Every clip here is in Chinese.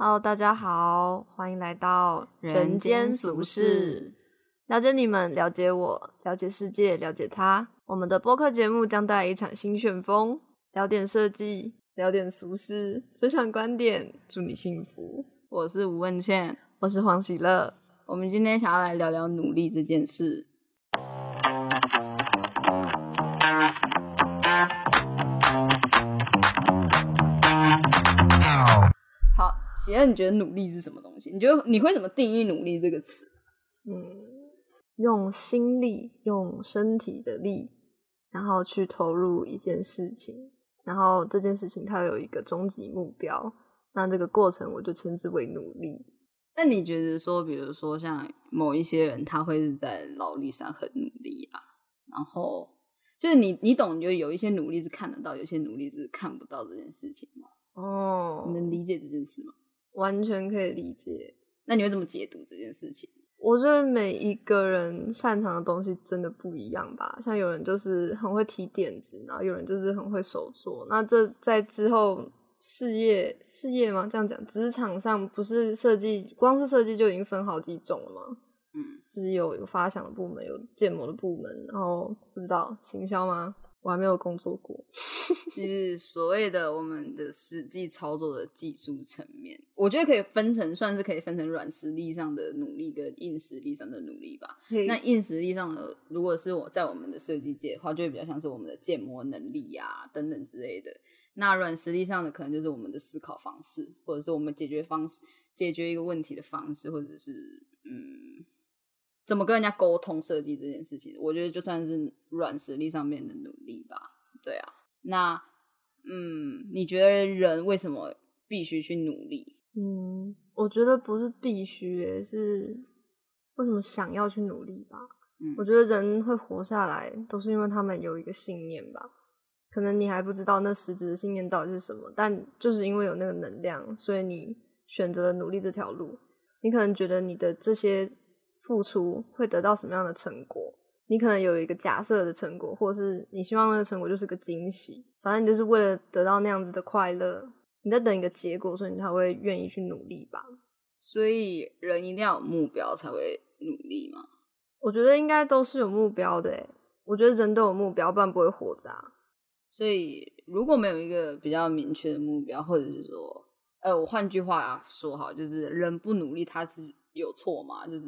Hello，大家好，欢迎来到人间俗世，了解你们，了解我，了解世界，了解他。我们的播客节目将带来一场新旋风，聊点设计，聊点俗事，分享观点，祝你幸福。我是吴文倩，我是黄喜乐。我们今天想要来聊聊努力这件事。你觉得努力是什么东西？你觉得你会怎么定义努力这个词？嗯，用心力，用身体的力，然后去投入一件事情，然后这件事情它有一个终极目标，那这个过程我就称之为努力。那你觉得说，比如说像某一些人，他会是在劳力上很努力啊，然后就是你你懂，就有一些努力是看得到，有些努力是看不到这件事情吗？哦，你能理解这件事吗？完全可以理解。那你会怎么解读这件事情？我觉得每一个人擅长的东西真的不一样吧。像有人就是很会提点子，然后有人就是很会手做。那这在之后事业事业吗？这样讲，职场上不是设计，光是设计就已经分好几种了吗？嗯，就是有有发想的部门，有建模的部门，然后不知道行销吗？我还没有工作过，就是所谓的我们的实际操作的技术层面，我觉得可以分成，算是可以分成软实力上的努力跟硬实力上的努力吧。那硬实力上的，如果是我在我们的设计界的话，就会比较像是我们的建模能力呀等等之类的。那软实力上的，可能就是我们的思考方式，或者是我们解决方式，解决一个问题的方式，或者是嗯。怎么跟人家沟通设计这件事情，我觉得就算是软实力上面的努力吧。对啊，那嗯，你觉得人为什么必须去努力？嗯，我觉得不是必须，是为什么想要去努力吧。嗯，我觉得人会活下来，都是因为他们有一个信念吧。可能你还不知道那实质的信念到底是什么，但就是因为有那个能量，所以你选择了努力这条路。你可能觉得你的这些。付出会得到什么样的成果？你可能有一个假设的成果，或是你希望那个成果就是个惊喜。反正你就是为了得到那样子的快乐，你在等一个结果，所以你才会愿意去努力吧。所以人一定要有目标才会努力嘛？我觉得应该都是有目标的。诶我觉得人都有目标，不然不会活着。所以如果没有一个比较明确的目标，或者是说，呃，我换句话说好，就是人不努力，他是有错吗？就是。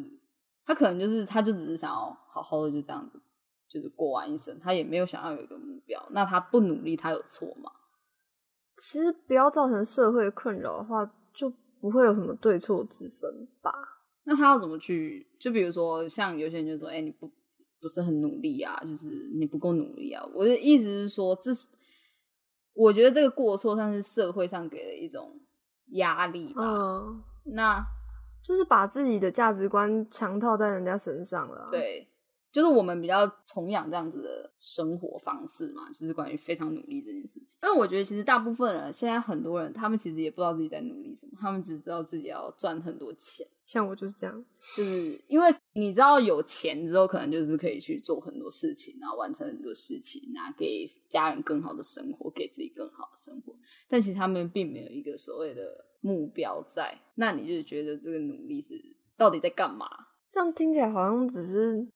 他可能就是，他就只是想要好好的就这样子，就是过完一生，他也没有想要有一个目标。那他不努力，他有错吗？其实不要造成社会困扰的话，就不会有什么对错之分吧。那他要怎么去？就比如说，像有些人就说：“哎，你不不是很努力啊，就是你不够努力啊。”我的意思是说，这是我觉得这个过错算是社会上给的一种压力吧。嗯，那。就是把自己的价值观强套在人家身上了。对，就是我们比较崇仰这样子的生活方式嘛，就是关于非常努力这件事情。因为我觉得其实大部分人现在很多人，他们其实也不知道自己在努力什么，他们只知道自己要赚很多钱。像我就是这样，就是因为你知道有钱之后，可能就是可以去做很多事情，然后完成很多事情，拿给家人更好的生活，给自己更好的生活。但其实他们并没有一个所谓的。目标在，那你就觉得这个努力是到底在干嘛？这样听起来好像只是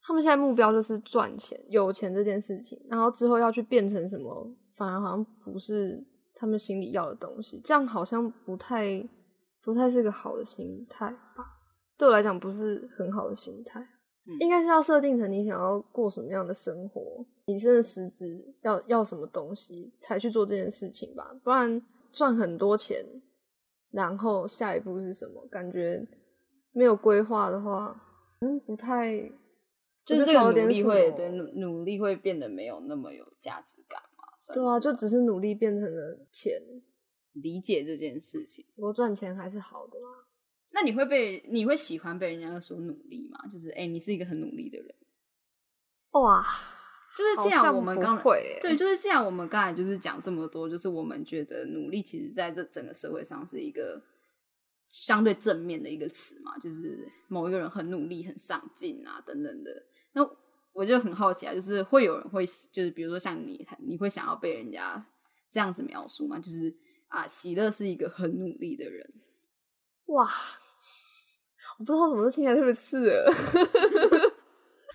他们现在目标就是赚钱、有钱这件事情，然后之后要去变成什么，反而好像不是他们心里要的东西。这样好像不太不太是个好的心态吧？对我来讲不是很好的心态，应该是要设定成你想要过什么样的生活，你真的实质要要什么东西才去做这件事情吧？不然赚很多钱。然后下一步是什么？感觉没有规划的话，嗯，不太，就是这个努力会对努努力会变得没有那么有价值感嘛？对啊，就只是努力变成了钱，理解这件事情。不过赚钱还是好的啦。那你会被你会喜欢被人家说努力吗？就是哎，你是一个很努力的人。哇。就是这样，我们刚会对，就是这样。我们刚才就是讲这么多，就是我们觉得努力，其实在这整个社会上是一个相对正面的一个词嘛。就是某一个人很努力、很上进啊，等等的。那我就很好奇啊，就是会有人会，就是比如说像你，你会想要被人家这样子描述吗？就是啊，喜乐是一个很努力的人。哇，我不知道怎么听起来特别刺耳。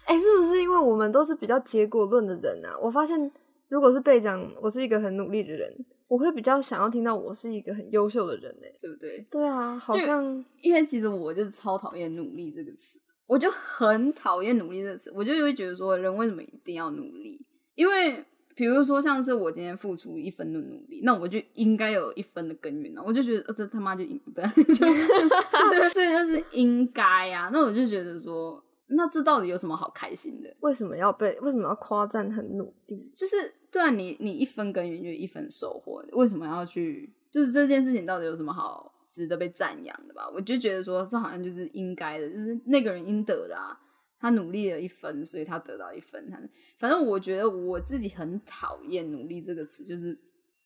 哎，是不是因为我们都是比较结果论的人啊？我发现，如果是被讲我是一个很努力的人，我会比较想要听到我是一个很优秀的人，哎，对不对？对啊，好像因为其实我就是超讨厌“努力”这个词，我就很讨厌“努力”这个词，我就会觉得说，人为什么一定要努力？因为比如说，像是我今天付出一分的努力，那我就应该有一分的耕耘呢。我就觉得，呃，这他妈就应，不就 这就是应该啊。那我就觉得说。那这到底有什么好开心的？为什么要被？为什么要夸赞很努力？就是对啊，你你一分耕耘就一分收获，为什么要去？就是这件事情到底有什么好值得被赞扬的吧？我就觉得说，这好像就是应该的，就是那个人应得的啊。他努力了一分，所以他得到一分。他反正我觉得我自己很讨厌“努力”这个词，就是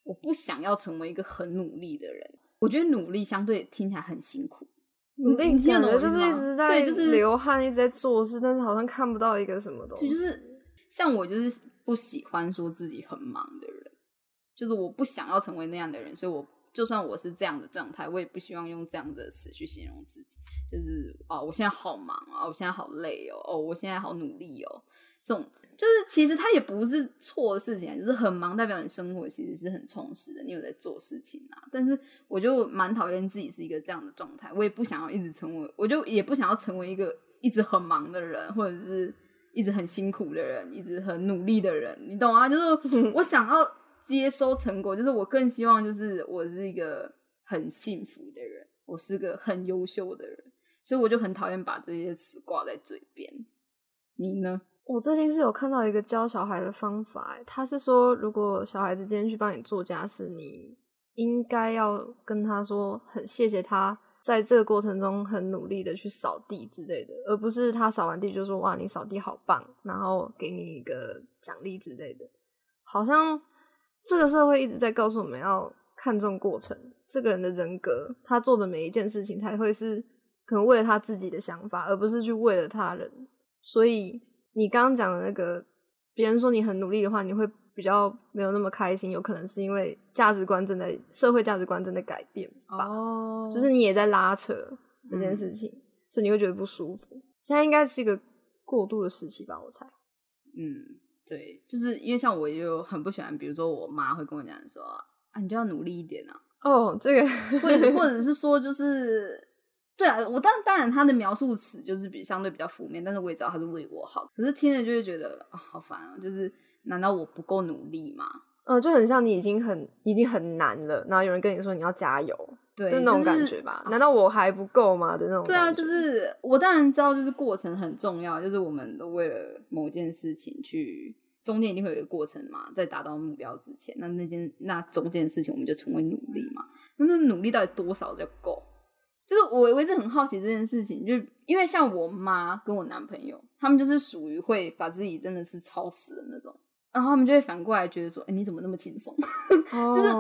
我不想要成为一个很努力的人。我觉得努力相对听起来很辛苦。努力感觉就是一直在对就是流汗，一直在做事，但是好像看不到一个什么东西。就是像我，就是不喜欢说自己很忙的人，就是我不想要成为那样的人，所以我就算我是这样的状态，我也不希望用这样的词去形容自己。就是哦，我现在好忙啊，我现在好累哦，哦，我现在好努力哦，这种。就是其实他也不是错的事情，就是很忙，代表你生活其实是很充实的，你有在做事情啊。但是我就蛮讨厌自己是一个这样的状态，我也不想要一直成为，我就也不想要成为一个一直很忙的人，或者是一直很辛苦的人，一直很努力的人，你懂啊？就是我想要接收成果，就是我更希望就是我是一个很幸福的人，我是个很优秀的人，所以我就很讨厌把这些词挂在嘴边。你呢？我最近是有看到一个教小孩的方法，他是说，如果小孩子今天去帮你做家事，你应该要跟他说，很谢谢他在这个过程中很努力的去扫地之类的，而不是他扫完地就说哇你扫地好棒，然后给你一个奖励之类的。好像这个社会一直在告诉我们要看重过程，这个人的人格，他做的每一件事情才会是可能为了他自己的想法，而不是去为了他人，所以。你刚刚讲的那个，别人说你很努力的话，你会比较没有那么开心，有可能是因为价值观正在社会价值观正在改变吧，哦就是你也在拉扯这件事情，所以你会觉得不舒服。现在应该是一个过渡的时期吧，我猜。嗯，对，就是因为像我就很不喜欢，比如说我妈会跟我讲说啊，你就要努力一点啊。哦，这个或者或者 是说就是。对啊，我当当然他的描述词就是比相对比较负面，但是我也知道他是为我好。可是听着就会觉得啊，好烦啊！就是难道我不够努力吗？嗯，就很像你已经很已经很难了，然后有人跟你说你要加油，对，就那种感觉吧？难道我还不够吗？的那种。对啊，就是我当然知道，就是过程很重要，就是我们都为了某件事情去，中间一定会有一个过程嘛，在达到目标之前，那那件那中间的事情我们就成为努力嘛。那那努力到底多少就够？就是我我一直很好奇这件事情，就因为像我妈跟我男朋友，他们就是属于会把自己真的是超死的那种，然后他们就会反过来觉得说，哎，你怎么那么轻松？就是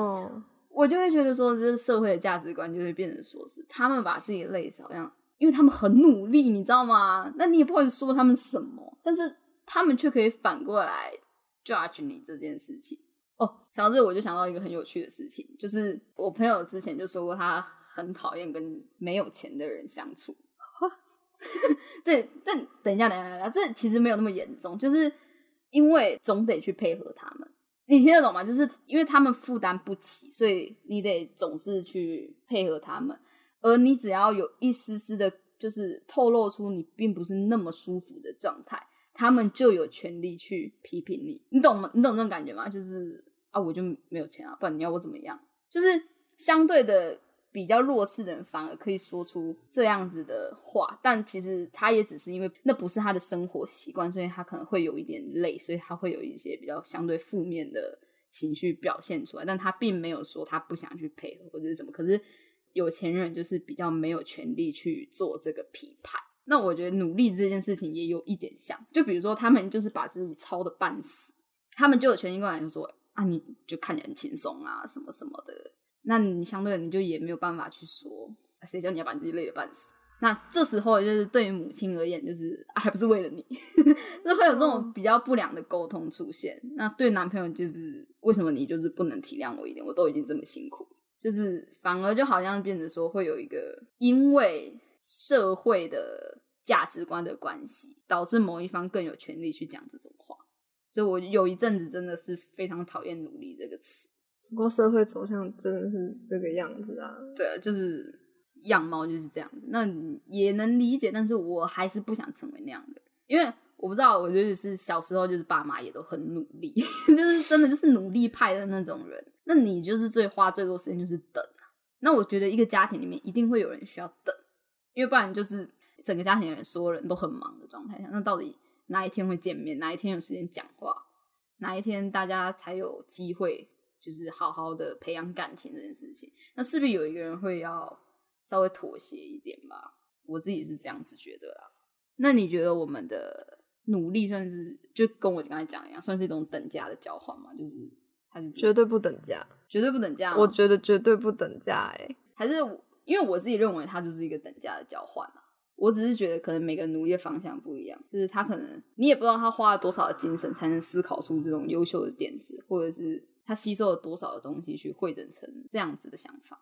我就会觉得说，这社会的价值观就会变成说是他们把自己累死，好像因为他们很努力，你知道吗？那你也不好意思说他们什么，但是他们却可以反过来 judge 你这件事情。哦，想到这我就想到一个很有趣的事情，就是我朋友之前就说过他。很讨厌跟没有钱的人相处，对，但等一下，等一下，这其实没有那么严重，就是因为总得去配合他们，你听得懂吗？就是因为他们负担不起，所以你得总是去配合他们，而你只要有一丝丝的，就是透露出你并不是那么舒服的状态，他们就有权利去批评你，你懂吗？你懂这种感觉吗？就是啊，我就没有钱啊，不然你要我怎么样？就是相对的。比较弱势的人反而可以说出这样子的话，但其实他也只是因为那不是他的生活习惯，所以他可能会有一点累，所以他会有一些比较相对负面的情绪表现出来。但他并没有说他不想去配合或者是什么。可是有钱人就是比较没有权利去做这个批判。那我觉得努力这件事情也有一点像，就比如说他们就是把自己操的半死，他们就有权利过来就说啊，你就看起来很轻松啊，什么什么的。那你相对你就也没有办法去说，谁叫你要把自己累得半死？那这时候就是对于母亲而言，就是还不是为了你，就会有这种比较不良的沟通出现。那对男朋友就是为什么你就是不能体谅我一点？我都已经这么辛苦，就是反而就好像变得说会有一个因为社会的价值观的关系，导致某一方更有权利去讲这种话。所以我有一阵子真的是非常讨厌“努力”这个词。不过社会走向真的是这个样子啊。对啊，就是样貌就是这样子。那也能理解，但是我还是不想成为那样的，因为我不知道，我觉得是小时候就是爸妈也都很努力，就是真的就是努力派的那种人。那你就是最花最多时间就是等。那我觉得一个家庭里面一定会有人需要等，因为不然就是整个家庭的人所有人都很忙的状态下，那到底？哪一天会见面？哪一天有时间讲话？哪一天大家才有机会，就是好好的培养感情这件事情？那势必有一个人会要稍微妥协一点吧。我自己是这样子觉得啦。那你觉得我们的努力算是就跟我刚才讲一样，算是一种等价的交换吗？就是还是绝对不等价？绝对不等价？我觉得绝对不等价。哎，还是因为我自己认为它就是一个等价的交换啊。我只是觉得，可能每个人努力的方向不一样，就是他可能你也不知道他花了多少的精神才能思考出这种优秀的点子，或者是他吸收了多少的东西去汇整成这样子的想法。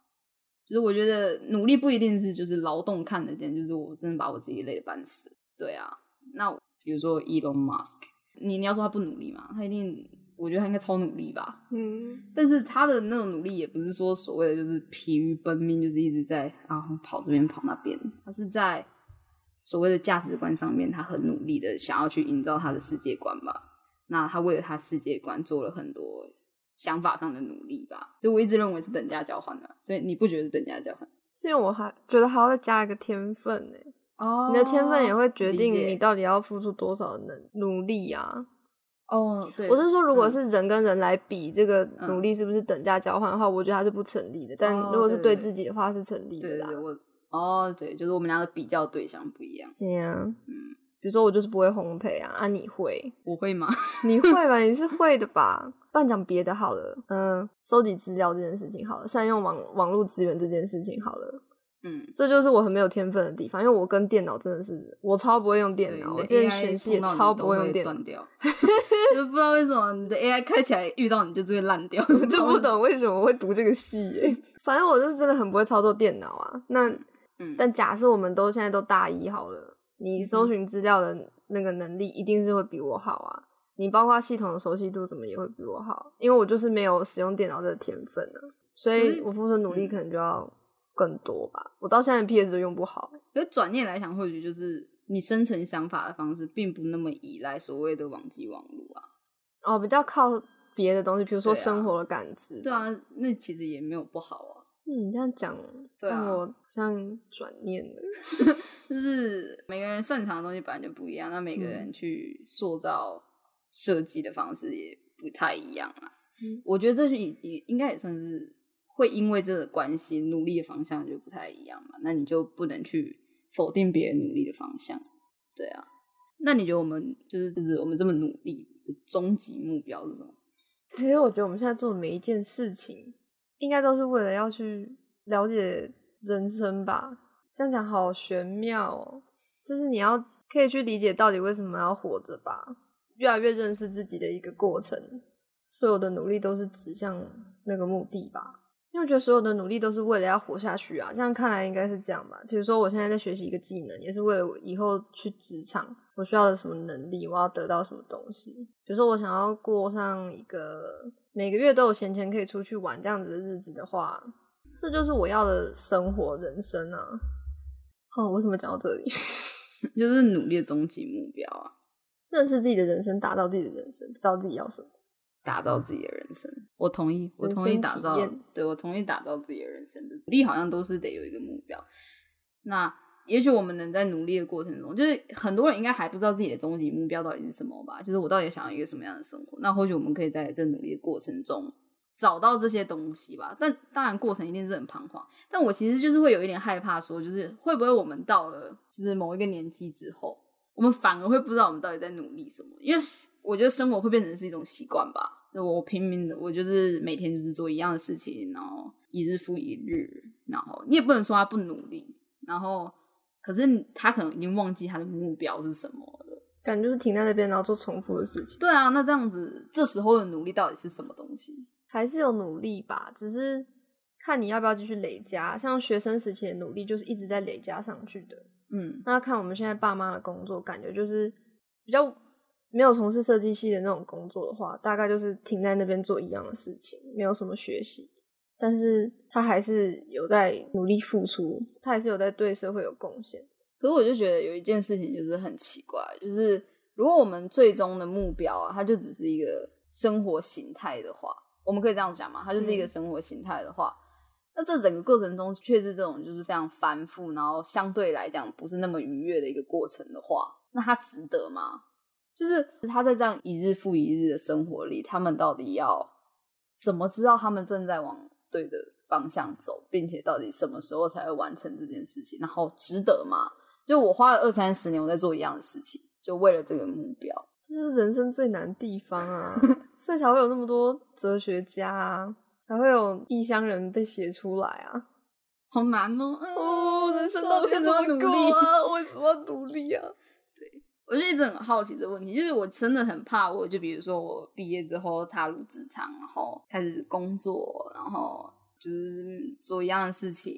就是我觉得努力不一定是就是劳动看得见，就是我真的把我自己累得半死。对啊，那比如说 Elon Musk，你你要说他不努力嘛，他一定，我觉得他应该超努力吧。嗯，但是他的那种努力也不是说所谓的就是疲于奔命，就是一直在啊跑这边跑那边，他是在。所谓的价值观上面，他很努力的想要去营造他的世界观吧。那他为了他世界观做了很多想法上的努力吧。所以我一直认为是等价交换的。所以你不觉得等价交换？是因为我还觉得还要再加一个天分呢。哦，你的天分也会决定你到底要付出多少的努力啊。哦，对，我是说，如果是人跟人来比这个努力是不是等价交换的话，我觉得它是不成立的。但如果是对自己的话，是成立的对，我。哦，对，就是我们俩的比较对象不一样。对呀，嗯，比如说我就是不会烘焙啊，啊，你会？我会吗？你会吧？你是会的吧？不然讲别的好了，嗯，收集资料这件事情好了，善用网网络资源这件事情好了，嗯，这就是我很没有天分的地方，因为我跟电脑真的是，我超不会用电脑，我之前学习也超不会用电脑，就不知道为什么你的 AI 开起来遇到你就就会烂掉，就不懂为什么会读这个系耶。反正我就是真的很不会操作电脑啊，那。嗯但假设我们都现在都大一好了，你搜寻资料的那个能力一定是会比我好啊。你包括系统的熟悉度什么也会比我好，因为我就是没有使用电脑的天分啊，所以我付出努力可能就要更多吧。我到现在 PS 都用不好。可转念来想，或许就是你生成想法的方式并不那么依赖所谓的网际网络啊，哦，比较靠别的东西，比如说生活的感知。对啊，那其实也没有不好啊。嗯，这样讲让我像转念了，就是每个人擅长的东西本来就不一样，那每个人去塑造设计的方式也不太一样啊。我觉得这是也也应该也算是会因为这个关系，努力的方向就不太一样嘛。那你就不能去否定别人努力的方向，对啊。那你觉得我们就是就是我们这么努力的终极目标是什么？其实我觉得我们现在做的每一件事情。应该都是为了要去了解人生吧？这样讲好玄妙哦。就是你要可以去理解到底为什么要活着吧，越来越认识自己的一个过程。所有的努力都是指向那个目的吧？因为我觉得所有的努力都是为了要活下去啊。这样看来应该是这样吧？比如说我现在在学习一个技能，也是为了以后去职场，我需要的什么能力，我要得到什么东西。比如说我想要过上一个。每个月都有闲钱可以出去玩，这样子的日子的话，这就是我要的生活人生啊！哦，为什么讲到这里？就是努力的终极目标啊！认识自己的人生，打造自己的人生，知道自己要什么，打造自己的人生。我同意，我同意打造，对我同意打造自己的人生。努力好像都是得有一个目标。那。也许我们能在努力的过程中，就是很多人应该还不知道自己的终极目标到底是什么吧？就是我到底想要一个什么样的生活？那或许我们可以在这努力的过程中找到这些东西吧。但当然，过程一定是很彷徨。但我其实就是会有一点害怕，说就是会不会我们到了就是某一个年纪之后，我们反而会不知道我们到底在努力什么？因为我觉得生活会变成是一种习惯吧。就我拼命的，我就是每天就是做一样的事情，然后一日复一日，然后你也不能说他不努力，然后。可是他可能已经忘记他的目标是什么了，感觉就是停在那边，然后做重复的事情。对啊，那这样子，这时候的努力到底是什么东西？还是有努力吧，只是看你要不要继续累加。像学生时期的努力，就是一直在累加上去的。嗯，那看我们现在爸妈的工作，感觉就是比较没有从事设计系的那种工作的话，大概就是停在那边做一样的事情，没有什么学习。但是他还是有在努力付出，他还是有在对社会有贡献。可是我就觉得有一件事情就是很奇怪，就是如果我们最终的目标啊，它就只是一个生活形态的话，我们可以这样讲嘛？它就是一个生活形态的话，那这整个过程中却是这种就是非常繁复，然后相对来讲不是那么愉悦的一个过程的话，那它值得吗？就是他在这样一日复一日的生活里，他们到底要怎么知道他们正在往对的方向走，并且到底什么时候才会完成这件事情？然后值得吗？就我花了二三十年，我在做一样的事情，就为了这个目标，这是人生最难的地方啊！所以才会有那么多哲学家啊，才会有异乡人被写出来啊，好难哦！哦，人生到底怎么努力啊？为什么要努力啊？对我就一直很好奇这个问题，就是我真的很怕，我就比如说我毕业之后踏入职场，然后开始工作，然后就是做一样的事情。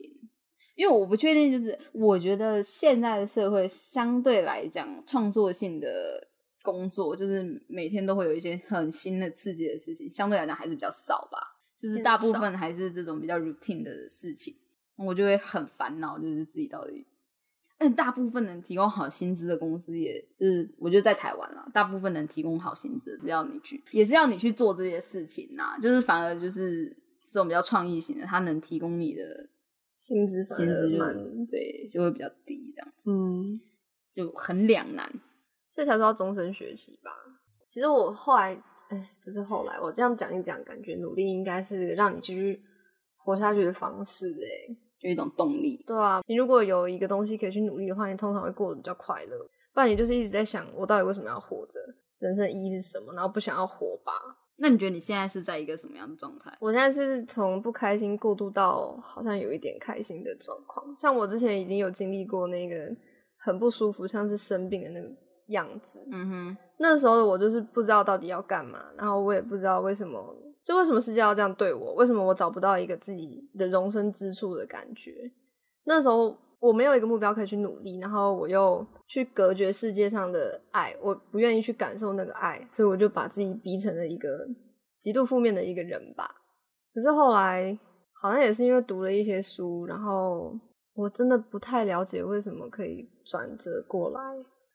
因为我不确定，就是我觉得现在的社会相对来讲，创作性的工作，就是每天都会有一些很新的、刺激的事情，相对来讲还是比较少吧。就是大部分还是这种比较 routine 的事情，我就会很烦恼，就是自己到底。嗯，大部分能提供好薪资的公司，也就是我觉得在台湾啦，大部分能提供好薪资，只要你去，也是要你去做这些事情呐。就是反而就是这种比较创意型的，它能提供你的。薪资薪资就对，就会比较低，这样子，嗯，就很两难，所以才说要终身学习吧。其实我后来，哎，不是后来，我这样讲一讲，感觉努力应该是让你继续活下去的方式，哎，就一种动力。对啊，你如果有一个东西可以去努力的话，你通常会过得比较快乐。不然你就是一直在想，我到底为什么要活着？人生的意义是什么？然后不想要活吧。那你觉得你现在是在一个什么样的状态？我现在是从不开心过渡到好像有一点开心的状况。像我之前已经有经历过那个很不舒服，像是生病的那个样子。嗯哼，那时候的我就是不知道到底要干嘛，然后我也不知道为什么，就为什么世界要这样对我？为什么我找不到一个自己的容身之处的感觉？那时候。我没有一个目标可以去努力，然后我又去隔绝世界上的爱，我不愿意去感受那个爱，所以我就把自己逼成了一个极度负面的一个人吧。可是后来好像也是因为读了一些书，然后我真的不太了解为什么可以转折过来，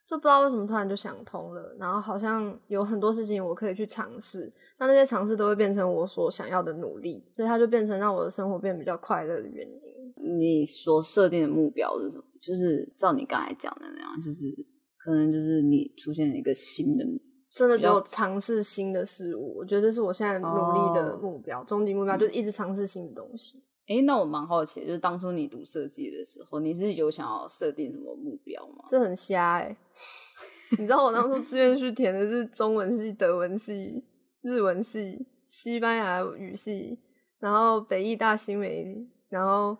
就不知道为什么突然就想通了，然后好像有很多事情我可以去尝试，那那些尝试都会变成我所想要的努力，所以它就变成让我的生活变得比较快乐的原因。你所设定的目标是什么？就是照你刚才讲的那样，就是可能就是你出现了一个新的，真的只有尝试新的事物。我觉得这是我现在努力的目标，终极目标就是一直尝试新的东西。哎，那我蛮好奇，就是当初你读设计的时候，你是有想要设定什么目标吗？这很瞎哎！你知道我当初志愿去填的是中文系、德文系、日文系、西班牙语系，然后北艺大新媒。然后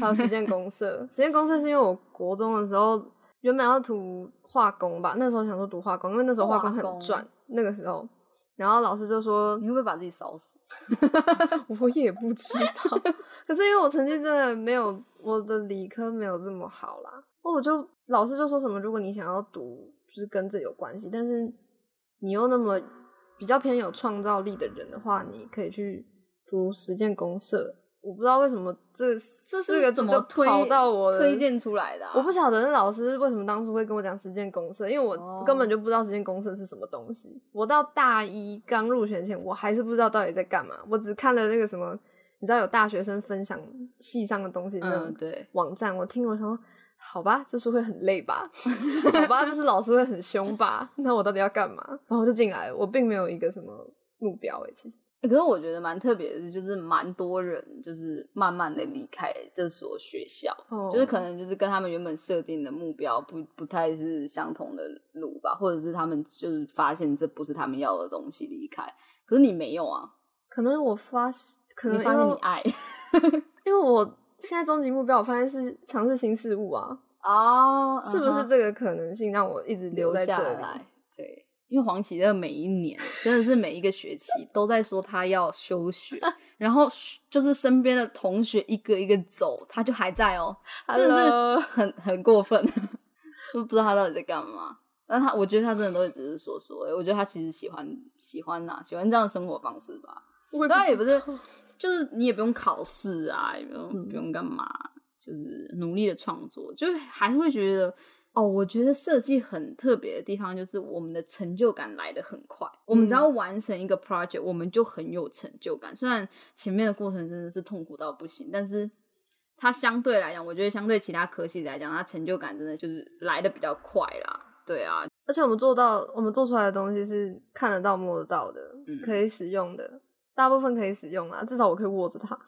还有实践公社，实践公社是因为我国中的时候原本要读化工吧，那时候想说读化工，因为那时候化工很赚。那个时候，然后老师就说：“你会不会把自己烧死？”我也不知道。可是因为我成绩真的没有我的理科没有这么好啦，我就老师就说什么：“如果你想要读，就是跟这有关系，但是你又那么比较偏有创造力的人的话，你可以去读实践公社。”我不知道为什么这这是个怎么推到我推荐出来的？我不晓得那老师为什么当初会跟我讲实践公社，因为我根本就不知道实践公社是什么东西。我到大一刚入学前，我还是不知道到底在干嘛。我只看了那个什么，你知道有大学生分享系上的东西那种网站，我听我说好吧，就是会很累吧，好吧，就是老师会很凶吧。那我到底要干嘛？然后我就进来了，我并没有一个什么目标诶，其实。可是我觉得蛮特别的是，就是蛮多人就是慢慢的离开这所学校，就是可能就是跟他们原本设定的目标不不太是相同的路吧，或者是他们就是发现这不是他们要的东西离开。可是你没有啊？可能我发现，可能发现你爱，因为我现在终极目标，我发现是尝试新事物啊。哦，是不是这个可能性让我一直留在这里？对。因为黄启乐每一年真的是每一个学期都在说他要休学，然后就是身边的同学一个一个走，他就还在哦，真的是很很过分，都不知道他到底在干嘛。但他我觉得他真的都只是说说，我觉得他其实喜欢喜欢呐，喜欢这样的生活方式吧。当然也不是，就是你也不用考试啊，也不用不用干嘛，就是努力的创作，就还是会觉得。哦，我觉得设计很特别的地方就是我们的成就感来的很快。我们只要完成一个 project，我们就很有成就感。虽然前面的过程真的是痛苦到不行，但是它相对来讲，我觉得相对其他科系来讲，它成就感真的就是来的比较快啦。对啊，而且我们做到，我们做出来的东西是看得到、摸得到的，可以使用的，大部分可以使用啦。至少我可以握着它。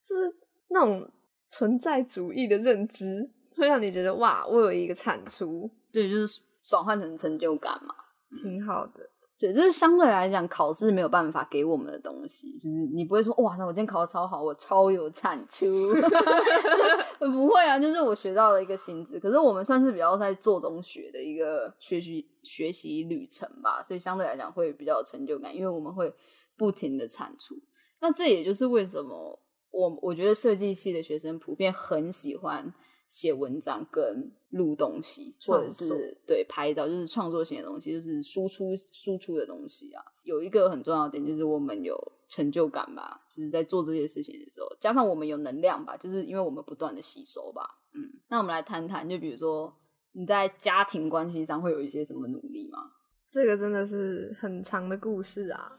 就是那种。存在主义的认知会让你觉得哇，我有一个产出，对，就是转换成成就感嘛，挺好的。对，这是相对来讲考试没有办法给我们的东西，就是你不会说哇，那我今天考的超好，我超有产出，不会啊，就是我学到了一个新知。可是我们算是比较在做中学的一个学习学习旅程吧，所以相对来讲会比较有成就感，因为我们会不停的产出。那这也就是为什么。我我觉得设计系的学生普遍很喜欢写文章跟录东西，或者是对拍照，就是创作型的东西，就是输出输出的东西啊。有一个很重要的点就是我们有成就感吧，就是在做这些事情的时候，加上我们有能量吧，就是因为我们不断的吸收吧。嗯，那我们来谈谈，就比如说你在家庭关系上会有一些什么努力吗？这个真的是很长的故事啊。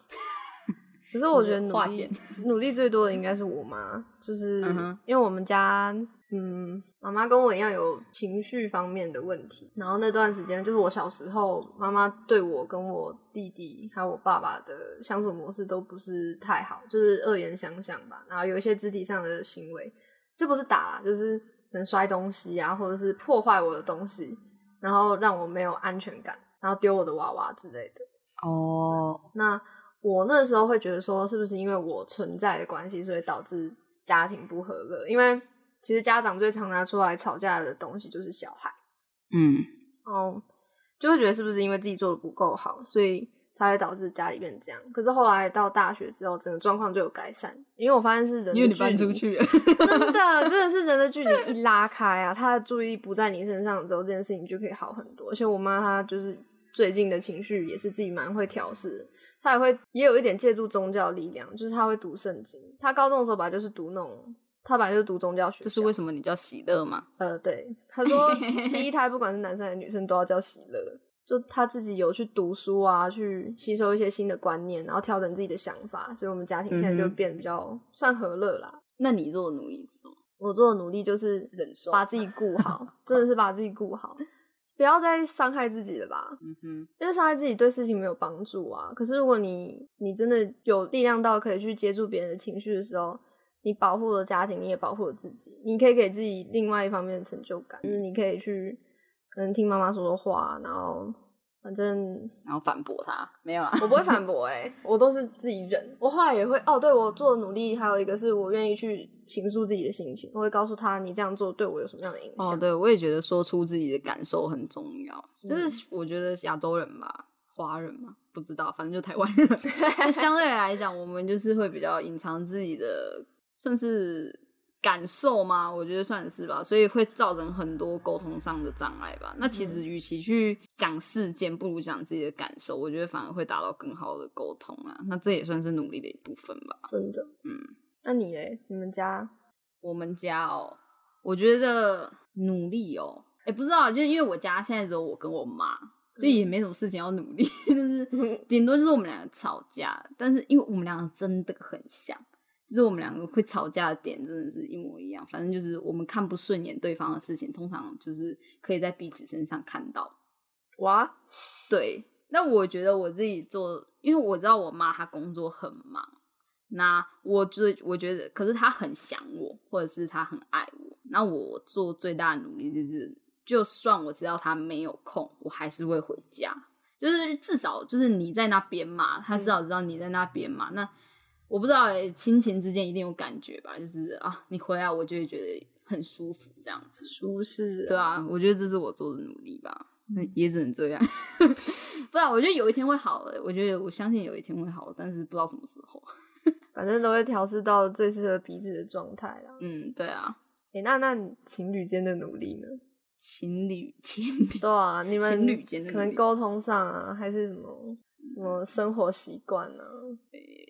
可是我觉得努力努力最多的应该是我妈，就是因为我们家，嗯，妈妈跟我一样有情绪方面的问题。然后那段时间，就是我小时候，妈妈对我跟我弟弟还有我爸爸的相处模式都不是太好，就是恶言相向吧。然后有一些肢体上的行为，这不是打，就是可能摔东西啊，或者是破坏我的东西，然后让我没有安全感，然后丢我的娃娃之类的。哦，那。我那时候会觉得说，是不是因为我存在的关系，所以导致家庭不和乐？因为其实家长最常拿出来吵架的东西就是小孩，嗯，哦，就会觉得是不是因为自己做的不够好，所以才会导致家里变这样。可是后来到大学之后，整个状况就有改善，因为我发现是人，因为你搬出去，真的真的是人的距离一拉开啊，他的注意力不在你身上之后，这件事情就可以好很多。而且我妈她就是最近的情绪也是自己蛮会调试。他也会也有一点借助宗教力量，就是他会读圣经。他高中的时候本来就是读那种，他本来就是读宗教学。这是为什么你叫喜乐吗？呃，对，他说 第一胎不管是男生还是女生都要叫喜乐。就他自己有去读书啊，去吸收一些新的观念，然后调整自己的想法，所以我们家庭现在就变得比较算和乐啦。那你做的努力是什么？我做的努力就是忍受，把自己顾好，真的是把自己顾好。不要再伤害自己了吧，嗯哼，因为伤害自己对事情没有帮助啊。可是如果你你真的有力量到可以去接住别人的情绪的时候，你保护了家庭，你也保护了自己，你可以给自己另外一方面的成就感，就是你可以去可能听妈妈说说话，然后。反正，然后反驳他没有啊？我不会反驳哎，我都是自己忍。我后来也会哦，对我做的努力还有一个是我愿意去倾诉自己的心情，我会告诉他你这样做对我有什么样的影响。哦，对我也觉得说出自己的感受很重要。就是我觉得亚洲人吧，华人嘛，不知道，反正就台湾人，相对来讲，我们就是会比较隐藏自己的，算是。感受吗？我觉得算是吧，所以会造成很多沟通上的障碍吧。那其实与其去讲事件，不如讲自己的感受，我觉得反而会达到更好的沟通啊。那这也算是努力的一部分吧。真的，嗯。那你嘞？你们家？我们家哦，我觉得努力哦，哎，不知道，就因为我家现在只有我跟我妈，所以也没什么事情要努力，就是 顶多就是我们两个吵架，但是因为我们两个真的很像。就是我们两个会吵架的点真的是一模一样，反正就是我们看不顺眼对方的事情，通常就是可以在彼此身上看到。哇，对，那我觉得我自己做，因为我知道我妈她工作很忙，那我最我觉得，可是她很想我，或者是她很爱我，那我做最大的努力就是，就算我知道她没有空，我还是会回家，就是至少就是你在那边嘛，她至少知道你在那边嘛，那。我不知道哎，亲情之间一定有感觉吧？就是啊，你回来我就会觉得很舒服，这样子舒适。对啊，我觉得这是我做的努力吧。那也只能这样。不然，我觉得有一天会好的。我觉得我相信有一天会好，但是不知道什么时候。反正都会调试到最适合彼此的状态啦。嗯，对啊。哎，那那情侣间的努力呢？情侣 情侣对啊，你们情侣间的可能沟通上啊，还是什么什么生活习惯呢？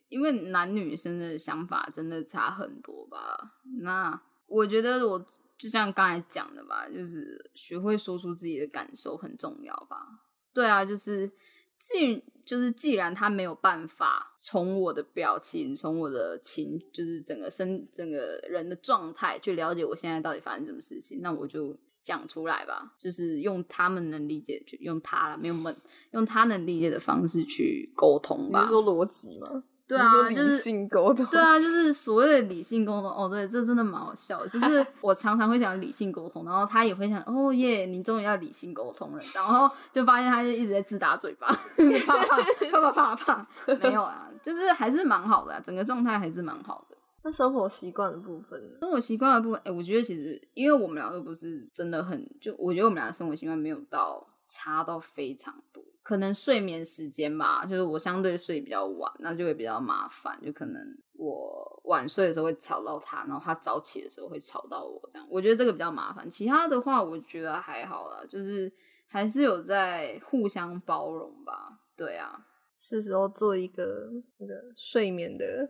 因为男女生的想法真的差很多吧。那我觉得我就像刚才讲的吧，就是学会说出自己的感受很重要吧。对啊，就是既就是既然他没有办法从我的表情、从我的情，就是整个身整个人的状态去了解我现在到底发生什么事情，那我就。讲出来吧，就是用他们能理解，就用他了，没有们，用他能理解的方式去沟通吧。你是说逻辑吗？对啊，就是理性沟通。对啊，就是所谓的理性沟通。哦，对，这真的蛮好笑的。就是 我常常会讲理性沟通，然后他也会想，哦耶，你终于要理性沟通了。然后就发现他就一直在自打嘴巴，啪啪啪啪啪啪。没有啊，就是还是蛮好的，整个状态还是蛮好的。那生活习惯的部分，生活习惯的部分，哎，我觉得其实，因为我们俩都不是真的很，就我觉得我们俩的生活习惯没有到差到非常多。可能睡眠时间吧，就是我相对睡比较晚，那就会比较麻烦。就可能我晚睡的时候会吵到他，然后他早起的时候会吵到我，这样我觉得这个比较麻烦。其他的话，我觉得还好啦，就是还是有在互相包容吧。对啊。是时候做一个那个睡眠的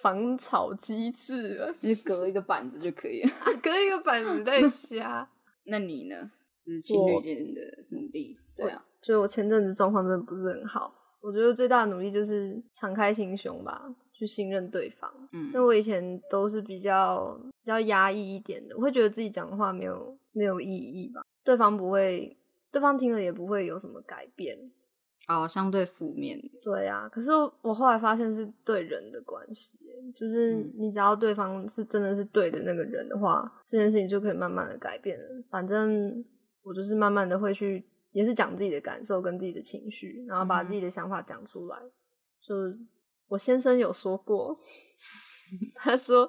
防潮机制了，就隔一个板子就可以了，隔一个板子在瞎。那你呢？就是情侣间的努力，对啊。所以我前阵子状况真的不是很好，我觉得最大的努力就是敞开心胸吧，去信任对方。嗯，因为我以前都是比较比较压抑一点的，我会觉得自己讲的话没有没有意义吧，对方不会，对方听了也不会有什么改变。哦，相对负面。对啊，可是我后来发现是对人的关系，就是你只要对方是真的是对的那个人的话，这件事情就可以慢慢的改变了。反正我就是慢慢的会去，也是讲自己的感受跟自己的情绪，然后把自己的想法讲出来。就我先生有说过，他说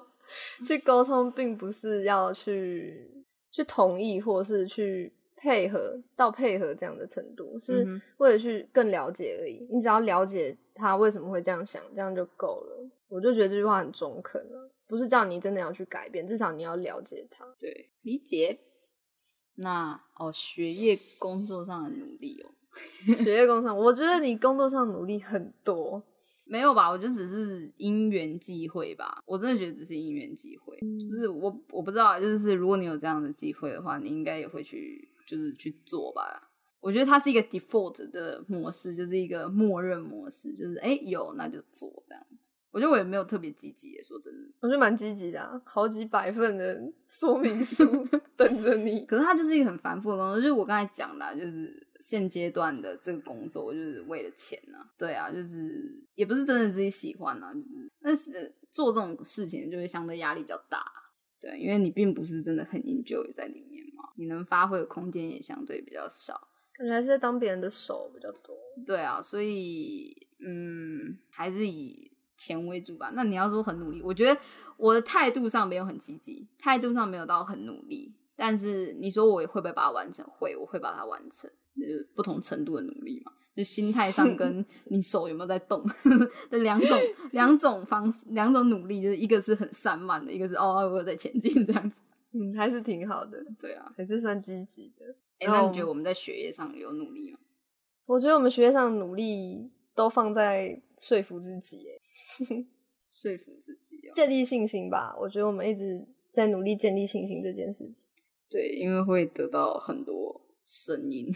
去沟通并不是要去去同意，或是去。配合到配合这样的程度，是为了去更了解而已。你只要了解他为什么会这样想，这样就够了。我就觉得这句话很中肯了，不是叫你真的要去改变，至少你要了解他。对，理解。那哦，学业工作上的努力哦，学业工作上，我觉得你工作上努力很多，没有吧？我觉得只是因缘际会吧。我真的觉得只是因缘际会，就是我我不知道，就是如果你有这样的机会的话，你应该也会去。就是去做吧，我觉得它是一个 default 的模式，就是一个默认模式，就是哎有那就做这样。我觉得我也没有特别积极，说真的，我觉得蛮积极的啊，好几百份的说明书 等着你。可是它就是一个很繁复的工作，就是我刚才讲的，就是现阶段的这个工作，就是为了钱呐。对啊，就是也不是真的自己喜欢啊，就是，但是做这种事情就会相对压力比较大。对，因为你并不是真的很 enjoy 在里面嘛，你能发挥的空间也相对比较少，感觉还是在当别人的手比较多。对啊，所以嗯，还是以钱为主吧。那你要说很努力，我觉得我的态度上没有很积极，态度上没有到很努力。但是你说我会不会把它完成？会，我会把它完成，就是不同程度的努力嘛。就心态上跟你手有没有在动 的两种两种方式两种努力，就是一个是很散漫的，一个是哦我在前进这样子，嗯，还是挺好的，对啊，还是算积极的。哎，那你觉得我们在学业上有努力吗？我觉得我们学业上努力都放在说服自己，说服自己，建立信心吧。我觉得我们一直在努力建立信心这件事情。对，因为会得到很多。声音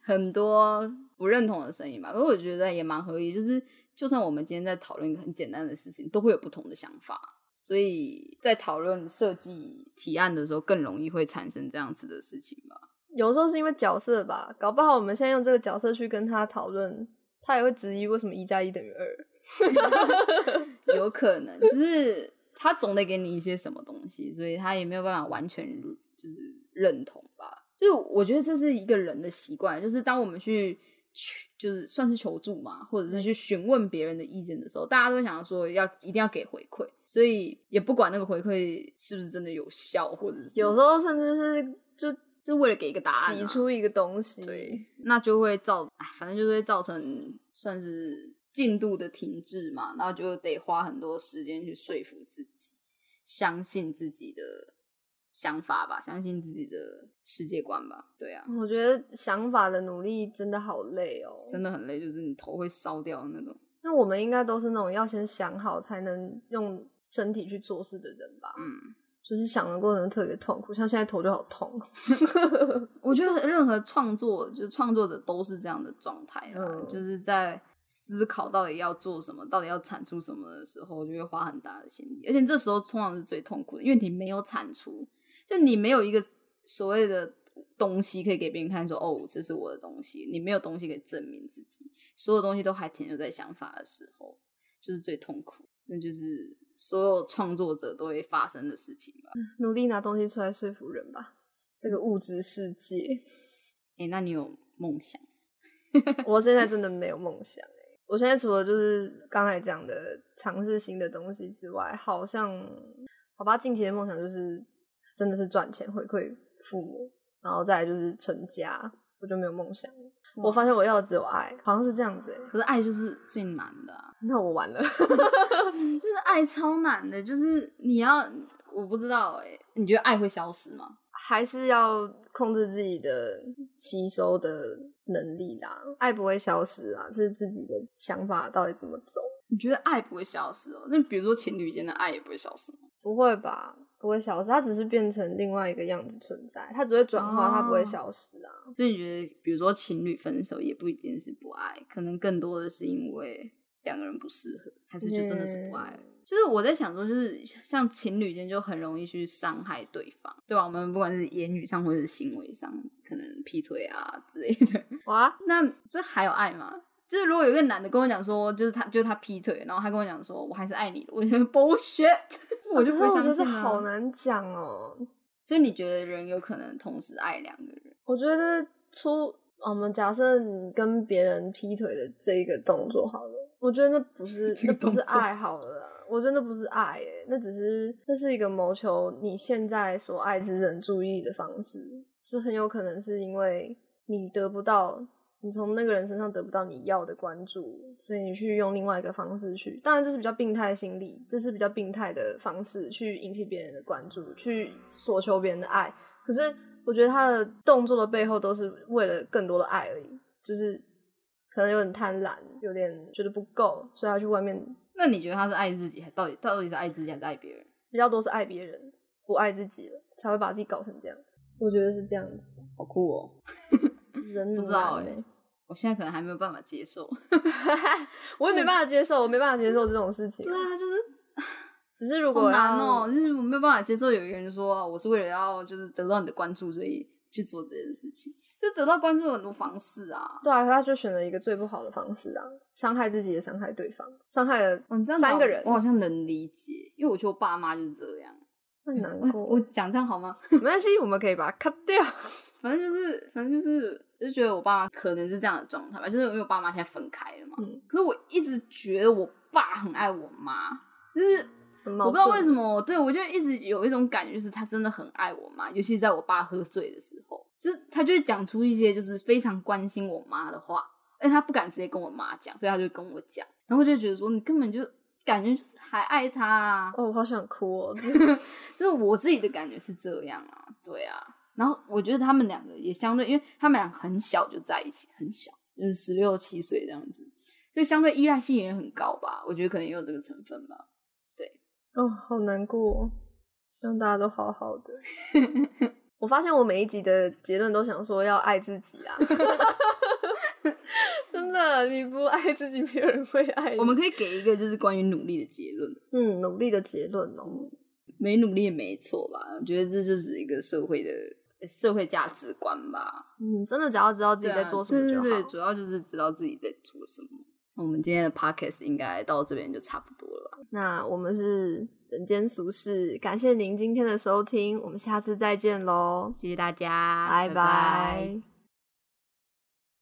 很多不认同的声音吧，可是我觉得也蛮合理。就是，就算我们今天在讨论一个很简单的事情，都会有不同的想法，所以在讨论设计提案的时候，更容易会产生这样子的事情吧。有时候是因为角色吧，搞不好我们现在用这个角色去跟他讨论，他也会质疑为什么一加一等于二。有可能，就是他总得给你一些什么东西，所以他也没有办法完全就是认同吧。就我觉得这是一个人的习惯，就是当我们去求，就是算是求助嘛，或者是去询问别人的意见的时候，大家都想说要一定要给回馈，所以也不管那个回馈是不是真的有效，或者是有时候甚至是就就为了给一个答案，挤出一个东西，对，那就会造，哎，反正就是会造成算是进度的停滞嘛，然后就得花很多时间去说服自己，相信自己的想法吧，相信自己的世界观吧，对啊，我觉得想法的努力真的好累哦，真的很累，就是你头会烧掉那种。那我们应该都是那种要先想好才能用身体去做事的人吧？嗯。就是想的过程特别痛苦，像现在头就好痛。我觉得任何创作，就是创作者都是这样的状态嗯，就是在思考到底要做什么，到底要产出什么的时候，就会花很大的心力，而且这时候通常是最痛苦的，因为你没有产出，就你没有一个所谓的东西可以给别人看，说哦，这是我的东西，你没有东西可以证明自己，所有东西都还停留在想法的时候，就是最痛苦，那就是。所有创作者都会发生的事情吧。努力拿东西出来说服人吧。这个物质世界，哎，那你有梦想？我现在真的没有梦想。哎，我现在除了就是刚才讲的尝试新的东西之外，好像好吧，近期的梦想就是真的是赚钱回馈父母，然后再就是成家，我就没有梦想。我发现我要的只有爱，好像是这样子。可是爱就是最难的，那我完了。就是爱超难的，就是你要，我不知道哎，你觉得爱会消失吗？还是要控制自己的吸收的能力啦？爱不会消失啊，是自己的想法到底怎么走？你觉得爱不会消失哦？那比如说情侣间的爱也不会消失吗？不会吧？不会消失，它只是变成另外一个样子存在，它只会转化，它不会消失啊。所以你觉得，比如说情侣分手，也不一定是不爱，可能更多的是因为两个人不适合，还是就真的是不爱？就是我在想说，就是像情侣间就很容易去伤害对方，对吧？我们不管是言语上或者是行为上，可能劈腿啊之类的。哇，那这还有爱吗？就是如果有一个男的跟我讲说，就是他就是他劈腿，然后他跟我讲说，我还是爱你的，我觉得 bullshit，我就不相信。好难讲哦。所以你觉得人有可能同时爱两个人？我觉得出我们假设你跟别人劈腿的这一个动作好了，我觉得那不是 那不是爱好了，我觉得那不是爱，哎，那只是那是一个谋求你现在所爱之人注意的方式，就很有可能是因为你得不到。你从那个人身上得不到你要的关注，所以你去用另外一个方式去，当然这是比较病态的心理，这是比较病态的方式去引起别人的关注，去索求别人的爱。可是我觉得他的动作的背后都是为了更多的爱而已，就是可能有点贪婪，有点觉得不够，所以他去外面。那你觉得他是爱自己，还到底到底是爱自己还是爱别人？比较多是爱别人，不爱自己了，才会把自己搞成这样。我觉得是这样子，好酷哦。人不知道哎，我现在可能还没有办法接受，我也没办法接受，我没办法接受这种事情。对啊，就是 只是如果难哦，就是我没有办法接受有一个人说我是为了要就是得到你的关注，所以去做这件事情，就得到关注很多方式啊。对啊，他就选择一个最不好的方式啊，伤害自己也伤害对方，伤害了三个人。我好像能理解，因为我觉得我爸妈就是这样，很难过。我讲这样好吗？没关系，我们可以把它 cut 掉。反正就是，反正就是，就觉得我爸妈可能是这样的状态吧，就是因为我爸妈现在分开了嘛。嗯。可是我一直觉得我爸很爱我妈，就是我不知道为什么，对我就一直有一种感觉，就是他真的很爱我妈，尤其是在我爸喝醉的时候，就是他就会讲出一些就是非常关心我妈的话，而且他不敢直接跟我妈讲，所以他就跟我讲，然后我就觉得说你根本就感觉就是还爱他啊。哦，我好想哭哦，就是我自己的感觉是这样啊，对啊。然后我觉得他们两个也相对，因为他们俩很小就在一起，很小，就是十六七岁这样子，所以相对依赖性也很高吧。我觉得可能也有这个成分吧。对，哦，好难过，让大家都好好的。我发现我每一集的结论都想说要爱自己啊，真的，你不爱自己，没有人会爱。我们可以给一个就是关于努力的结论。嗯，努力的结论哦，没努力也没错吧？我觉得这就是一个社会的。社会价值观吧，嗯，真的只要知道自己在做什么就好，主要就是知道自己在做什么。我们今天的 podcast 应该到这边就差不多了吧？那我们是人间俗世，感谢您今天的收听，我们下次再见喽，谢谢大家，拜拜。